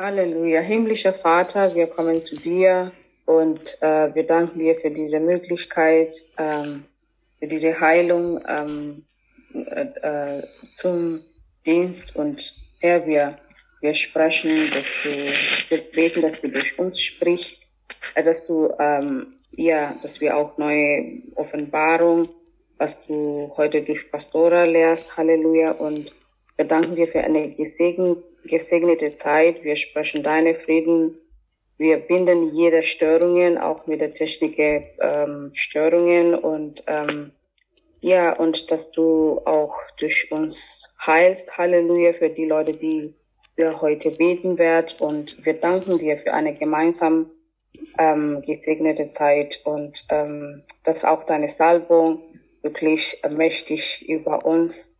Halleluja. Himmlischer Vater, wir kommen zu dir und äh, wir danken dir für diese Möglichkeit, ähm, für diese Heilung ähm, äh, äh, zum Dienst. Und Herr, wir, wir sprechen, dass du, wir beten, dass du durch uns sprichst, äh, dass du, ähm, ja, dass wir auch neue Offenbarung, was du heute durch Pastora lehrst, Halleluja. Und wir danken dir für eine gesegnete Zeit. Wir sprechen deine Frieden. Wir binden jede Störungen, auch mit der Technik ähm, Störungen und ähm, ja, und dass du auch durch uns heilst. Halleluja für die Leute, die wir heute beten werden. Und wir danken dir für eine gemeinsam ähm, gesegnete Zeit und ähm, dass auch deine Salbung wirklich mächtig über uns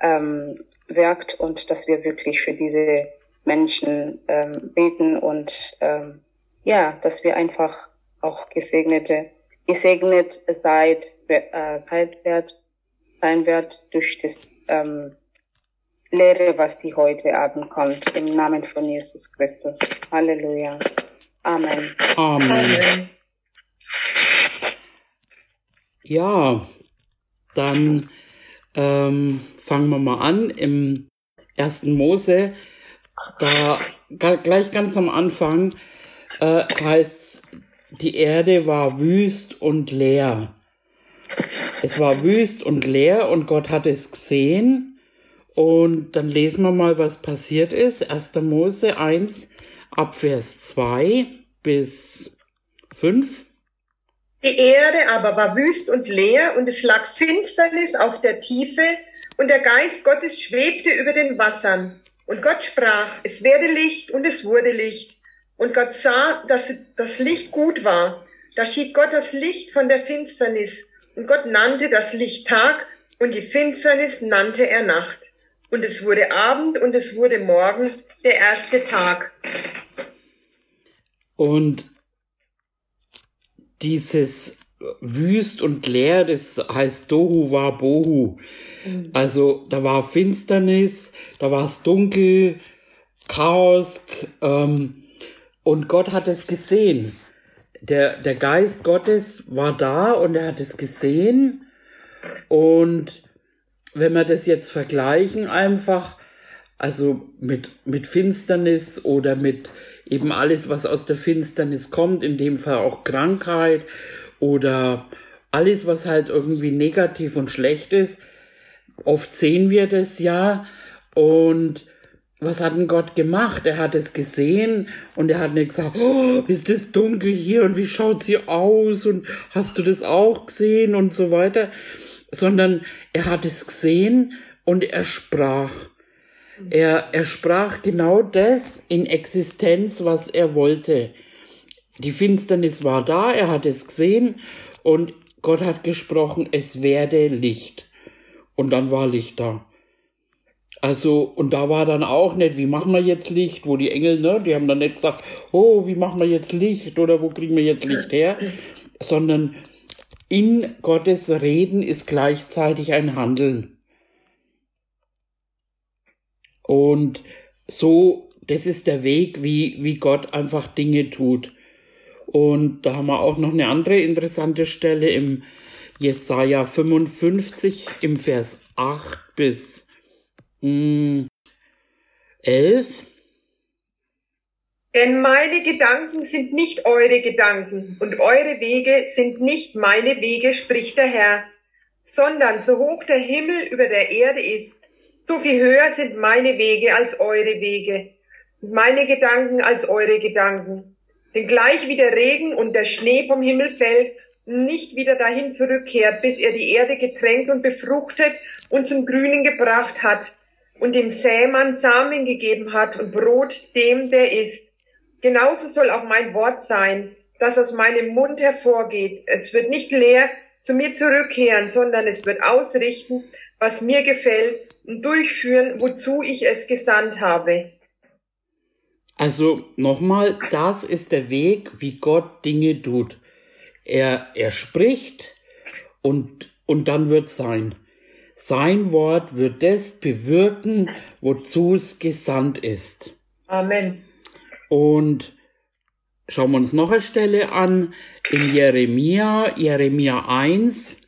ähm, wirkt und dass wir wirklich für diese Menschen ähm, beten und ähm, ja, dass wir einfach auch gesegnete, gesegnet seid, äh, seid wird, sein wird durch das ähm, Lehre, was die heute Abend kommt. Im Namen von Jesus Christus. Halleluja. Amen. Amen. Amen. Ja, dann ähm, fangen wir mal an. Im ersten Mose, da gleich ganz am Anfang äh, heißt die Erde war wüst und leer. Es war wüst und leer und Gott hat es gesehen. Und dann lesen wir mal, was passiert ist. 1. Mose 1 ab Vers 2 bis 5. Die Erde aber war wüst und leer und es lag Finsternis auf der Tiefe und der Geist Gottes schwebte über den Wassern. Und Gott sprach, es werde Licht und es wurde Licht. Und Gott sah, dass das Licht gut war. Da schied Gott das Licht von der Finsternis. Und Gott nannte das Licht Tag und die Finsternis nannte er Nacht. Und es wurde Abend und es wurde Morgen, der erste Tag. Und dieses wüst und leer, das heißt Dohu war Bohu. Mhm. Also da war Finsternis, da war es dunkel, Chaos ähm, und Gott hat es gesehen. Der, der Geist Gottes war da und er hat es gesehen. Und wenn wir das jetzt vergleichen, einfach, also mit, mit Finsternis oder mit eben alles, was aus der Finsternis kommt, in dem Fall auch Krankheit oder alles, was halt irgendwie negativ und schlecht ist. Oft sehen wir das ja und was hat denn Gott gemacht? Er hat es gesehen und er hat nicht gesagt, oh, ist das dunkel hier und wie schaut sie aus und hast du das auch gesehen und so weiter, sondern er hat es gesehen und er sprach. Er, er sprach genau das in Existenz, was er wollte. Die Finsternis war da, er hat es gesehen und Gott hat gesprochen, es werde Licht. Und dann war Licht da. Also, und da war dann auch nicht, wie machen wir jetzt Licht, wo die Engel, ne, die haben dann nicht gesagt, oh, wie machen wir jetzt Licht oder wo kriegen wir jetzt Licht her, sondern in Gottes Reden ist gleichzeitig ein Handeln. Und so, das ist der Weg, wie, wie Gott einfach Dinge tut. Und da haben wir auch noch eine andere interessante Stelle im Jesaja 55 im Vers 8 bis mh, hm, 11. Denn meine Gedanken sind nicht eure Gedanken und eure Wege sind nicht meine Wege, spricht der Herr, sondern so hoch der Himmel über der Erde ist, so viel höher sind meine Wege als eure Wege, meine Gedanken als eure Gedanken. Denn gleich wie der Regen und der Schnee vom Himmel fällt und nicht wieder dahin zurückkehrt, bis er die Erde getränkt und befruchtet und zum Grünen gebracht hat und dem Sämann Samen gegeben hat und Brot dem, der isst. Genauso soll auch mein Wort sein, das aus meinem Mund hervorgeht. Es wird nicht leer zu mir zurückkehren, sondern es wird ausrichten, was mir gefällt durchführen, wozu ich es gesandt habe. Also nochmal, das ist der Weg, wie Gott Dinge tut. Er, er spricht und, und dann wird sein. Sein Wort wird das bewirken, wozu es gesandt ist. Amen. Und schauen wir uns noch eine Stelle an in Jeremia, Jeremia 1,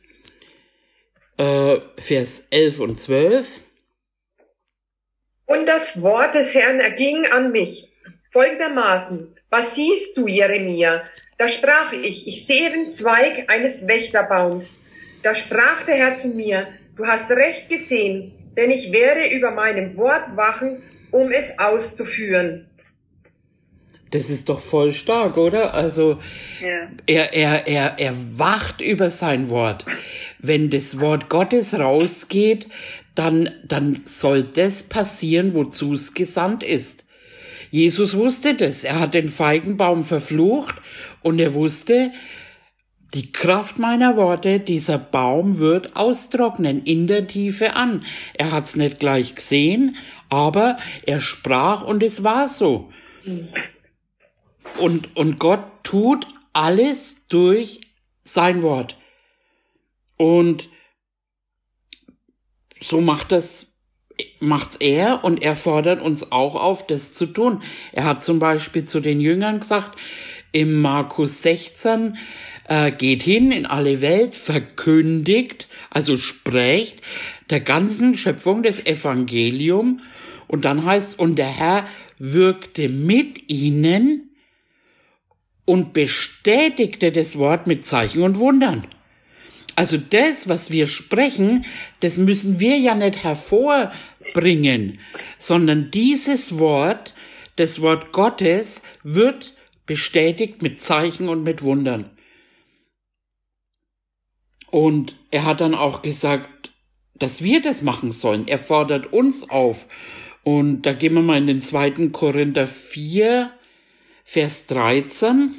äh, Vers 11 und 12. Und das Wort des Herrn erging an mich folgendermaßen. Was siehst du, Jeremia? Da sprach ich, ich sehe den Zweig eines Wächterbaums. Da sprach der Herr zu mir, du hast recht gesehen, denn ich werde über meinem Wort wachen, um es auszuführen. Das ist doch voll stark, oder? Also ja. er, er, er, er wacht über sein Wort. Wenn das Wort Gottes rausgeht, dann, dann soll das passieren, wozu es gesandt ist. Jesus wusste das. Er hat den Feigenbaum verflucht und er wusste, die Kraft meiner Worte, dieser Baum wird austrocknen in der Tiefe an. Er hat's nicht gleich gesehen, aber er sprach und es war so. Und, und Gott tut alles durch sein Wort. Und so macht das macht's er und er fordert uns auch auf, das zu tun. Er hat zum Beispiel zu den Jüngern gesagt, im Markus 16, äh, geht hin in alle Welt, verkündigt, also sprecht der ganzen Schöpfung des Evangelium und dann heißt, und der Herr wirkte mit ihnen und bestätigte das Wort mit Zeichen und Wundern. Also das, was wir sprechen, das müssen wir ja nicht hervorbringen, sondern dieses Wort, das Wort Gottes, wird bestätigt mit Zeichen und mit Wundern. Und er hat dann auch gesagt, dass wir das machen sollen. Er fordert uns auf. Und da gehen wir mal in den zweiten Korinther 4, Vers 13.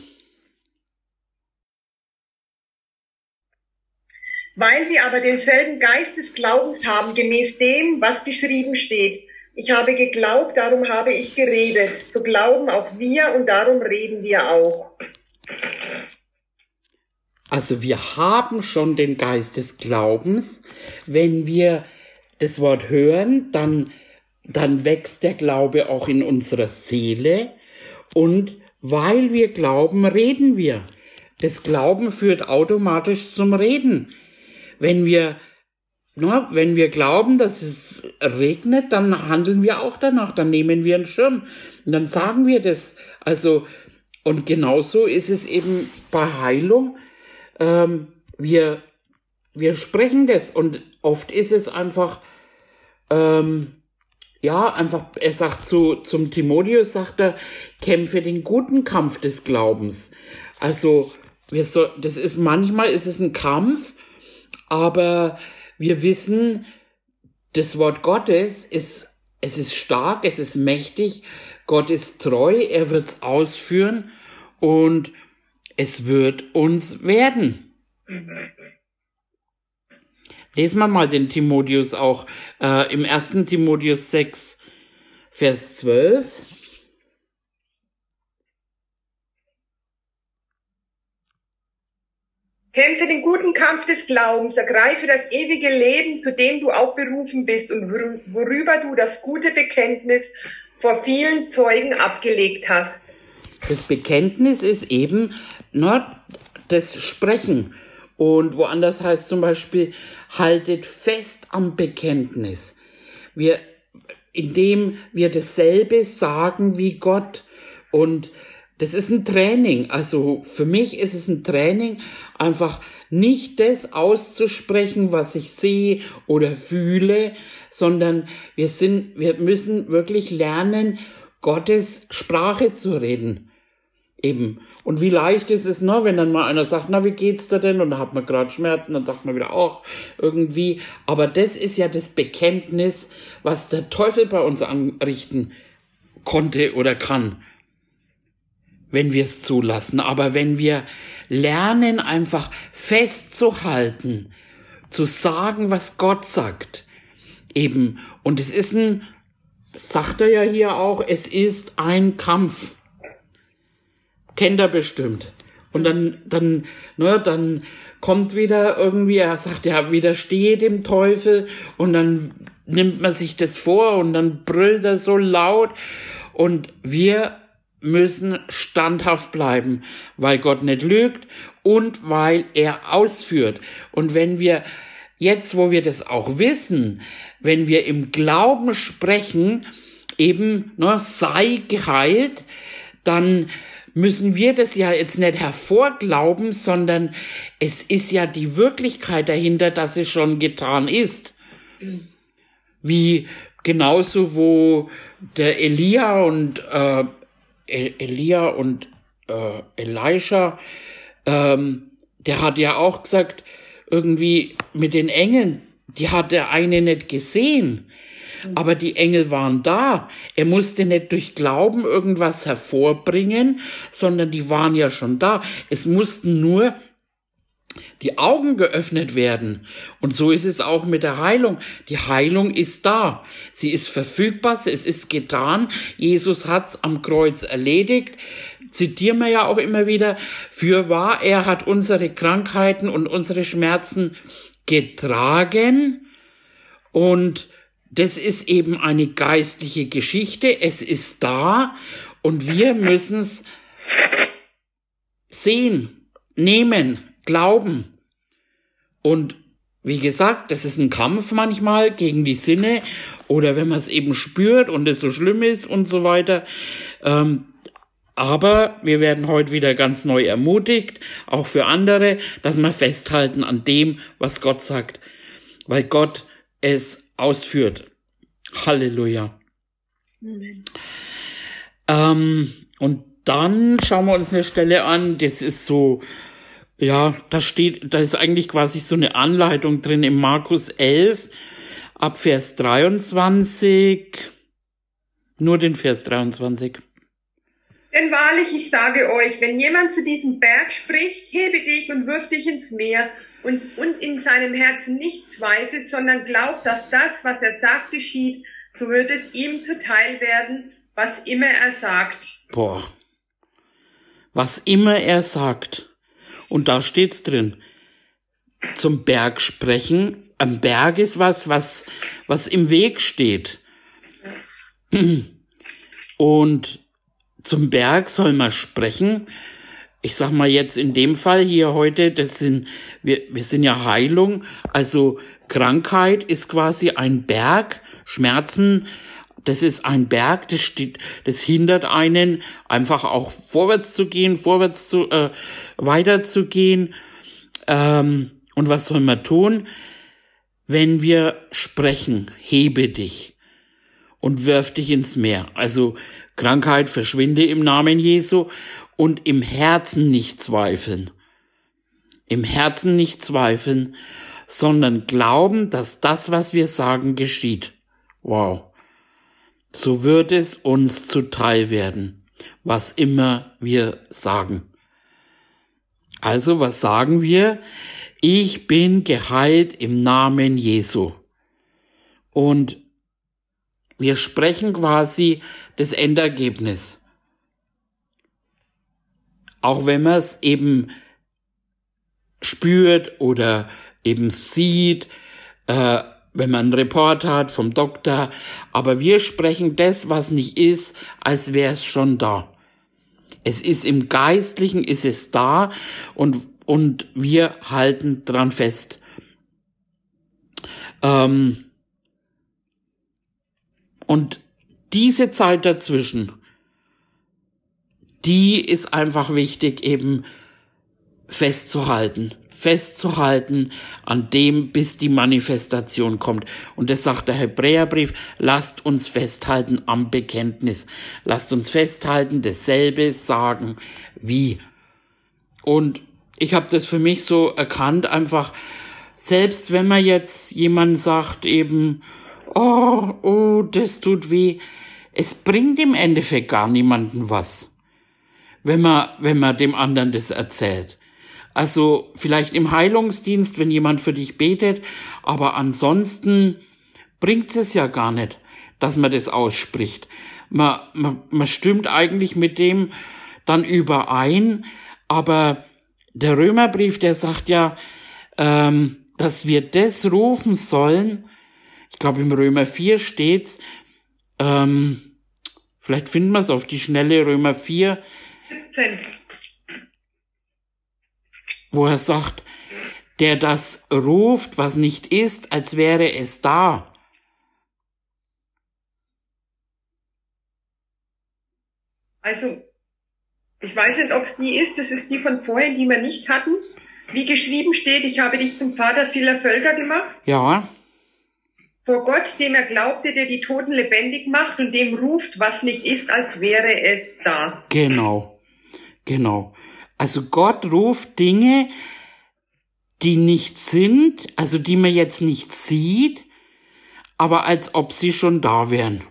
Weil wir aber denselben Geist des Glaubens haben, gemäß dem, was geschrieben steht. Ich habe geglaubt, darum habe ich geredet. Zu glauben auch wir und darum reden wir auch. Also wir haben schon den Geist des Glaubens. Wenn wir das Wort hören, dann, dann wächst der Glaube auch in unserer Seele. Und weil wir glauben, reden wir. Das Glauben führt automatisch zum Reden. Wenn wir, na, wenn wir glauben, dass es regnet, dann handeln wir auch danach, dann nehmen wir einen Schirm und dann sagen wir das. Also, und genauso ist es eben bei Heilung. Ähm, wir, wir sprechen das und oft ist es einfach, ähm, ja, einfach, er sagt zu, zum Timotheus, sagt er, kämpfe den guten Kampf des Glaubens. Also, wir so, das ist manchmal ist es ein Kampf, aber wir wissen, das Wort Gottes ist, es ist stark, es ist mächtig, Gott ist treu, er wird's ausführen und es wird uns werden. Lesen wir mal den Timotheus auch äh, im ersten Timotheus 6, Vers 12. Kämpfe den guten Kampf des Glaubens, ergreife das ewige Leben, zu dem du auch berufen bist und worüber du das gute Bekenntnis vor vielen Zeugen abgelegt hast. Das Bekenntnis ist eben nur das Sprechen. Und woanders heißt zum Beispiel, haltet fest am Bekenntnis. Wir, indem wir dasselbe sagen wie Gott und das ist ein Training. Also für mich ist es ein Training, einfach nicht das auszusprechen, was ich sehe oder fühle, sondern wir sind, wir müssen wirklich lernen, Gottes Sprache zu reden. Eben. Und wie leicht ist es, ne, wenn dann mal einer sagt, na, wie geht's da denn? Und da hat man gerade Schmerzen, dann sagt man wieder auch irgendwie. Aber das ist ja das Bekenntnis, was der Teufel bei uns anrichten konnte oder kann wenn wir es zulassen. Aber wenn wir lernen, einfach festzuhalten, zu sagen, was Gott sagt, eben, und es ist ein, sagt er ja hier auch, es ist ein Kampf. Kennt er bestimmt. Und dann, dann, ne, dann kommt wieder irgendwie, er sagt ja, widerstehe dem Teufel und dann nimmt man sich das vor und dann brüllt er so laut und wir müssen standhaft bleiben, weil Gott nicht lügt und weil er ausführt. Und wenn wir jetzt, wo wir das auch wissen, wenn wir im Glauben sprechen, eben, ne, sei geheilt, dann müssen wir das ja jetzt nicht hervorglauben, sondern es ist ja die Wirklichkeit dahinter, dass es schon getan ist. Wie genauso, wo der Elia und äh, Elia und äh, Elisha, ähm, der hat ja auch gesagt, irgendwie mit den Engeln, die hat der eine nicht gesehen. Aber die Engel waren da. Er musste nicht durch Glauben irgendwas hervorbringen, sondern die waren ja schon da. Es mussten nur die Augen geöffnet werden. Und so ist es auch mit der Heilung. Die Heilung ist da. Sie ist verfügbar. Es ist getan. Jesus hat's am Kreuz erledigt. Zitieren wir ja auch immer wieder. Für wahr, er hat unsere Krankheiten und unsere Schmerzen getragen. Und das ist eben eine geistliche Geschichte. Es ist da. Und wir müssen es sehen, nehmen, glauben. Und wie gesagt, das ist ein Kampf manchmal gegen die Sinne oder wenn man es eben spürt und es so schlimm ist und so weiter. Ähm, aber wir werden heute wieder ganz neu ermutigt, auch für andere, dass wir festhalten an dem, was Gott sagt, weil Gott es ausführt. Halleluja. Amen. Ähm, und dann schauen wir uns eine Stelle an, das ist so ja, da steht, da ist eigentlich quasi so eine Anleitung drin im Markus 11 ab Vers 23. Nur den Vers 23. Denn wahrlich, ich sage euch, wenn jemand zu diesem Berg spricht, hebe dich und wirf dich ins Meer und, und in seinem Herzen nicht zweifelt, sondern glaubt, dass das, was er sagt, geschieht, so wird es ihm zuteil werden, was immer er sagt. Boah. Was immer er sagt. Und da steht's drin. Zum Berg sprechen. Am Berg ist was, was, was im Weg steht. Und zum Berg soll man sprechen. Ich sag mal jetzt in dem Fall hier heute, das sind, wir, wir sind ja Heilung. Also Krankheit ist quasi ein Berg. Schmerzen, das ist ein Berg, das steht, das hindert einen, einfach auch vorwärts zu gehen, vorwärts zu, äh, weiterzugehen. Ähm, und was soll man tun? Wenn wir sprechen, hebe dich und wirf dich ins Meer. Also Krankheit verschwinde im Namen Jesu und im Herzen nicht zweifeln. Im Herzen nicht zweifeln, sondern glauben, dass das, was wir sagen, geschieht. Wow so wird es uns zuteil werden, was immer wir sagen. Also was sagen wir? Ich bin geheilt im Namen Jesu. Und wir sprechen quasi das Endergebnis. Auch wenn man es eben spürt oder eben sieht, äh, wenn man einen Report hat vom Doktor, aber wir sprechen das, was nicht ist, als wäre es schon da. Es ist im Geistlichen, ist es da und, und wir halten dran fest. Ähm, und diese Zeit dazwischen, die ist einfach wichtig eben festzuhalten festzuhalten an dem, bis die Manifestation kommt. Und das sagt der Hebräerbrief, lasst uns festhalten am Bekenntnis. Lasst uns festhalten, dasselbe sagen wie. Und ich habe das für mich so erkannt, einfach, selbst wenn man jetzt jemand sagt eben, oh, oh, das tut weh, es bringt im Endeffekt gar niemanden was, wenn man, wenn man dem anderen das erzählt. Also vielleicht im Heilungsdienst, wenn jemand für dich betet, aber ansonsten bringt es ja gar nicht, dass man das ausspricht. Man, man, man stimmt eigentlich mit dem dann überein, aber der Römerbrief, der sagt ja, ähm, dass wir das rufen sollen, ich glaube im Römer 4 steht's, ähm, Vielleicht finden wir es auf die schnelle Römer 4, 17. wo er sagt, der das ruft, was nicht ist, als wäre es da. Also, ich weiß nicht, ob es die ist. Das ist die von vorhin, die wir nicht hatten. Wie geschrieben steht, ich habe dich zum Vater vieler Völker gemacht. Ja, Vor Gott, dem er glaubte, der die Toten lebendig macht und dem ruft, was nicht ist, als wäre es da. genau, genau. Also Gott ruft Dinge, die nicht sind, also die man jetzt nicht sieht, aber als ob sie schon da wären.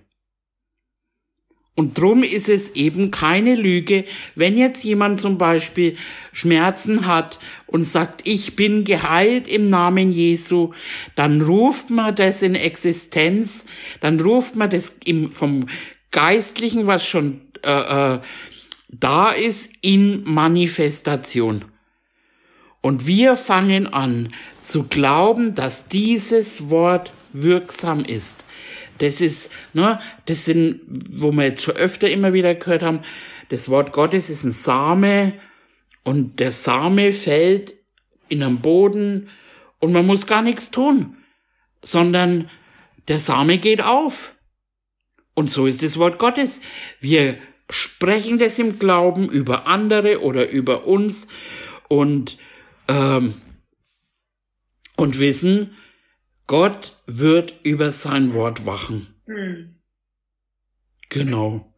Und drum ist es eben keine Lüge, wenn jetzt jemand zum Beispiel Schmerzen hat und sagt, ich bin geheilt im Namen Jesu, dann ruft man das in Existenz, dann ruft man das im, vom Geistlichen, was schon äh, äh, da ist, in Manifestation. Und wir fangen an zu glauben, dass dieses Wort wirksam ist. Das ist, ne, das sind, wo wir jetzt schon öfter immer wieder gehört haben, das Wort Gottes ist ein Same und der Same fällt in den Boden und man muss gar nichts tun, sondern der Same geht auf. Und so ist das Wort Gottes. Wir sprechen das im Glauben über andere oder über uns und, ähm, und wissen, Gott wird über sein Wort wachen. Hm. Genau.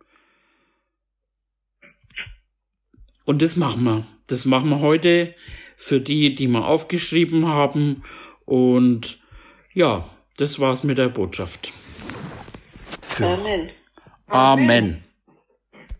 Und das machen wir. Das machen wir heute für die, die wir aufgeschrieben haben. Und ja, das war's mit der Botschaft. Für Amen. Amen.